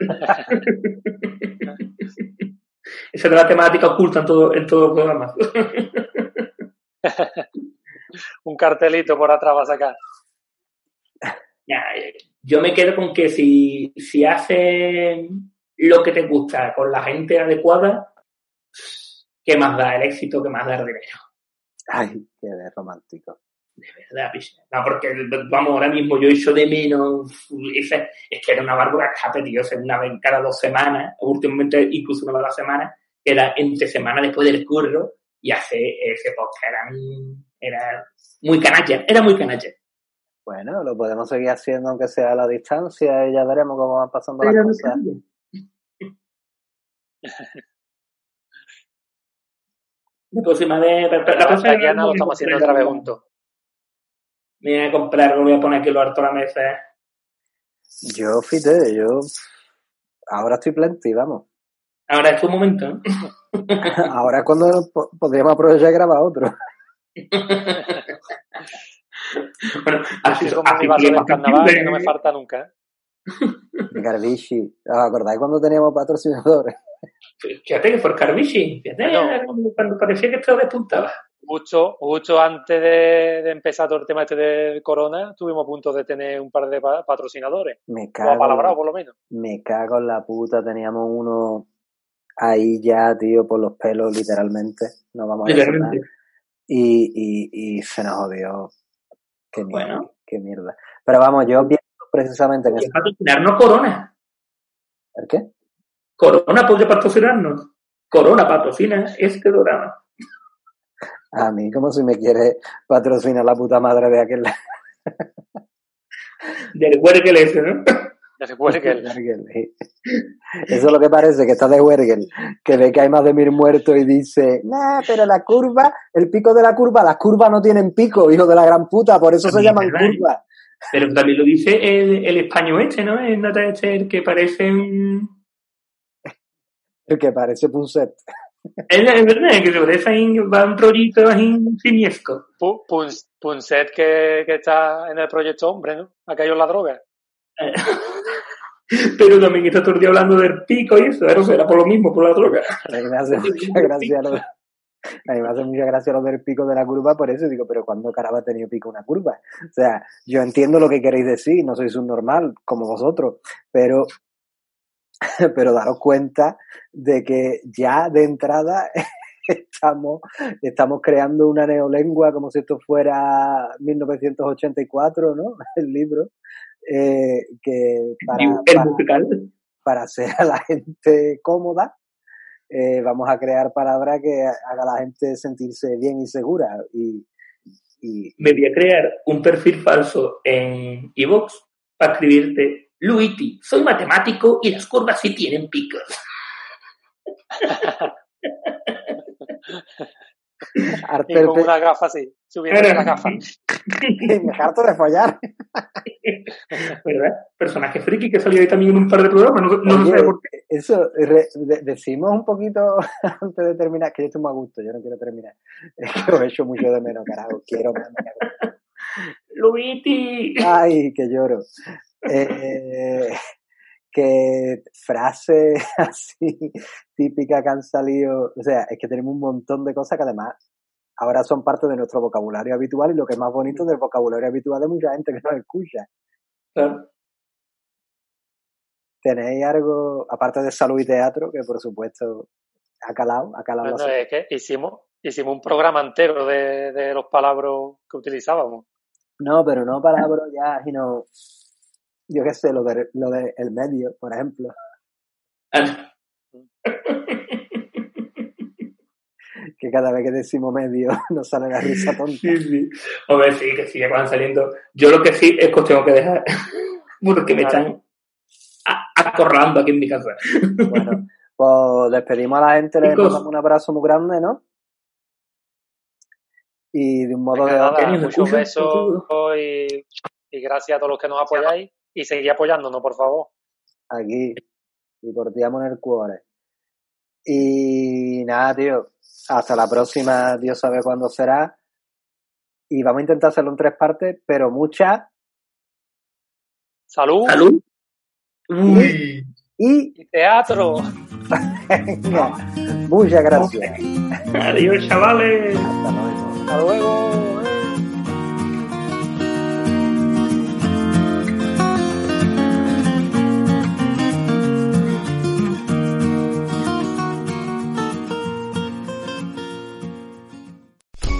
Speaker 2: Esa es la temática oculta en todo, en todo el programa.
Speaker 3: Un cartelito por atrás va a sacar.
Speaker 2: Yo me quedo con que si, si haces lo que te gusta con la gente adecuada, ¿qué más da el éxito? ¿Qué más da el dinero?
Speaker 1: Ay, qué de romántico.
Speaker 2: De verdad, picha. No, porque, vamos, ahora mismo yo echo de menos. es que era una bárbara tío. sea, una vez cada dos semanas, últimamente incluso una vez a la semana, era entre semana después del curro y hacer ese podcast. Era, era muy canalla, era muy canalla.
Speaker 1: Bueno, lo podemos seguir haciendo aunque sea a la distancia y ya veremos cómo van pasando las
Speaker 2: Era muy
Speaker 1: cosas.
Speaker 2: La próxima vez. la próxima
Speaker 3: Aquí
Speaker 2: vez
Speaker 3: lo estamos haciendo otra vez juntos.
Speaker 2: Me voy a comprar, lo voy a poner aquí lo harto a la mesa.
Speaker 1: Yo, fíjate, yo ahora estoy plenty, vamos.
Speaker 2: Ahora es tu momento. ¿no?
Speaker 1: Ahora es cuando po- podríamos aprovechar y grabar otro.
Speaker 2: bueno, así,
Speaker 3: Así como mi vaso del carnaval, que no me
Speaker 2: de-
Speaker 3: falta nunca. ¿eh?
Speaker 1: Garbici. ¿Os acordáis cuando teníamos patrocinadores?
Speaker 2: Fíjate que fue el Carvici. Fíjate cuando, parecía que esto despuntaba.
Speaker 3: Justo, justo antes de, de empezar todo el tema este del corona, estuvimos a punto de tener un par de pa- patrocinadores.
Speaker 1: Me
Speaker 3: O
Speaker 1: cago,
Speaker 3: apalabrado, por lo menos.
Speaker 1: me cago en la puta. Teníamos uno ahí ya, tío, por los pelos, literalmente. No vamos a.
Speaker 2: Literalmente.
Speaker 1: Y, y, y se nos jodió. Qué mierda,
Speaker 2: Bueno.
Speaker 1: qué mierda. Pero vamos, yo pienso precisamente en ese...
Speaker 2: patrocinarnos Corona.
Speaker 1: ¿El qué?
Speaker 2: Corona podría patrocinarnos. Corona patrocina este programa.
Speaker 1: A mí como si me quiere patrocinar la puta madre de aquel...
Speaker 2: Del Wergel ese, ¿no?
Speaker 3: Ya se puede que el-
Speaker 1: Wergel, sí. Eso es lo que parece, que está de Wergel, que ve que hay más de mil muertos y dice, nah, pero la curva, el pico de la curva, las curvas no tienen pico, hijo de la gran puta, por eso se llaman
Speaker 2: ¿verdad?
Speaker 1: curvas.
Speaker 2: Pero también lo dice el, el español este, ¿no? El nota este, el que parece un...
Speaker 1: El que parece Punset.
Speaker 2: Es, es verdad, que se parece ahí, va un rollito ahí
Speaker 3: Pun- Punset que, que está en el proyecto Hombre, ¿no? Ha caído en la droga.
Speaker 2: Pero también está todo el día hablando del pico y eso, ¿eh? era por lo mismo, por la droga.
Speaker 1: A mí me hace mucha gracia lo, a mí me hace mucha gracia lo del pico de la curva, por eso digo, pero ¿cuándo caramba ha tenido pico una curva? O sea, yo entiendo lo que queréis decir, no sois un normal como vosotros, pero pero daros cuenta de que ya de entrada estamos, estamos creando una neolengua como si esto fuera 1984, ¿no? El libro, eh, que para, para, para hacer a la gente cómoda, eh, vamos a crear palabras que haga a la gente sentirse bien y segura. Y, y,
Speaker 2: Me voy a crear un perfil falso en Evox para escribirte, Luigi, soy matemático y las curvas sí tienen picos.
Speaker 3: y con una gafa así, subiendo la gafa.
Speaker 1: Me harto de follar.
Speaker 2: ¿Verdad? Personaje friki que salió ahí también en un par de programas, no, no
Speaker 1: Oye,
Speaker 2: sé por qué.
Speaker 1: Eso, re, de, decimos un poquito antes de terminar, que yo estoy muy a gusto, yo no quiero terminar. Es que lo he hecho mucho de menos, carajo, quiero más.
Speaker 2: Luigi.
Speaker 1: Ay, que lloro. Eh, que frase así típica que han salido, o sea, es que tenemos un montón de cosas que además ahora son parte de nuestro vocabulario habitual y lo que es más bonito del vocabulario habitual de mucha gente que nos escucha.
Speaker 2: Claro.
Speaker 1: ¿Tenéis algo, aparte de salud y teatro, que por supuesto ha calado, ha calado
Speaker 3: Bueno, es que hicimos, hicimos un programa entero de, de los palabras que utilizábamos.
Speaker 1: No, pero no palabras ya, sino, yo qué sé, lo de, lo de el medio, por ejemplo.
Speaker 2: Ah,
Speaker 1: Que cada vez que decimos medio nos sale la risa tonta.
Speaker 2: Sí, sí. Hombre, sí, que sí, van saliendo. Yo lo que sí es que os tengo que dejar. Porque me están a- acorralando aquí en mi casa.
Speaker 1: Bueno, pues despedimos a la gente, les mandamos un abrazo muy grande, ¿no? Y de un modo
Speaker 3: Venga,
Speaker 1: de
Speaker 3: nada,
Speaker 2: Kenny, ¿me
Speaker 3: muchos besos y, y gracias a todos los que nos apoyáis y seguid apoyándonos, por favor.
Speaker 1: aquí y portiamo en el cuore. Y nada, tío, hasta la próxima, Dios sabe cuándo será. Y vamos a intentar hacerlo en tres partes, pero muchas
Speaker 3: Salud
Speaker 2: Salud. Uy.
Speaker 1: y
Speaker 3: y teatro.
Speaker 1: venga, muchas gracias.
Speaker 2: Adiós, chavales.
Speaker 1: Hasta luego.
Speaker 3: Hasta luego.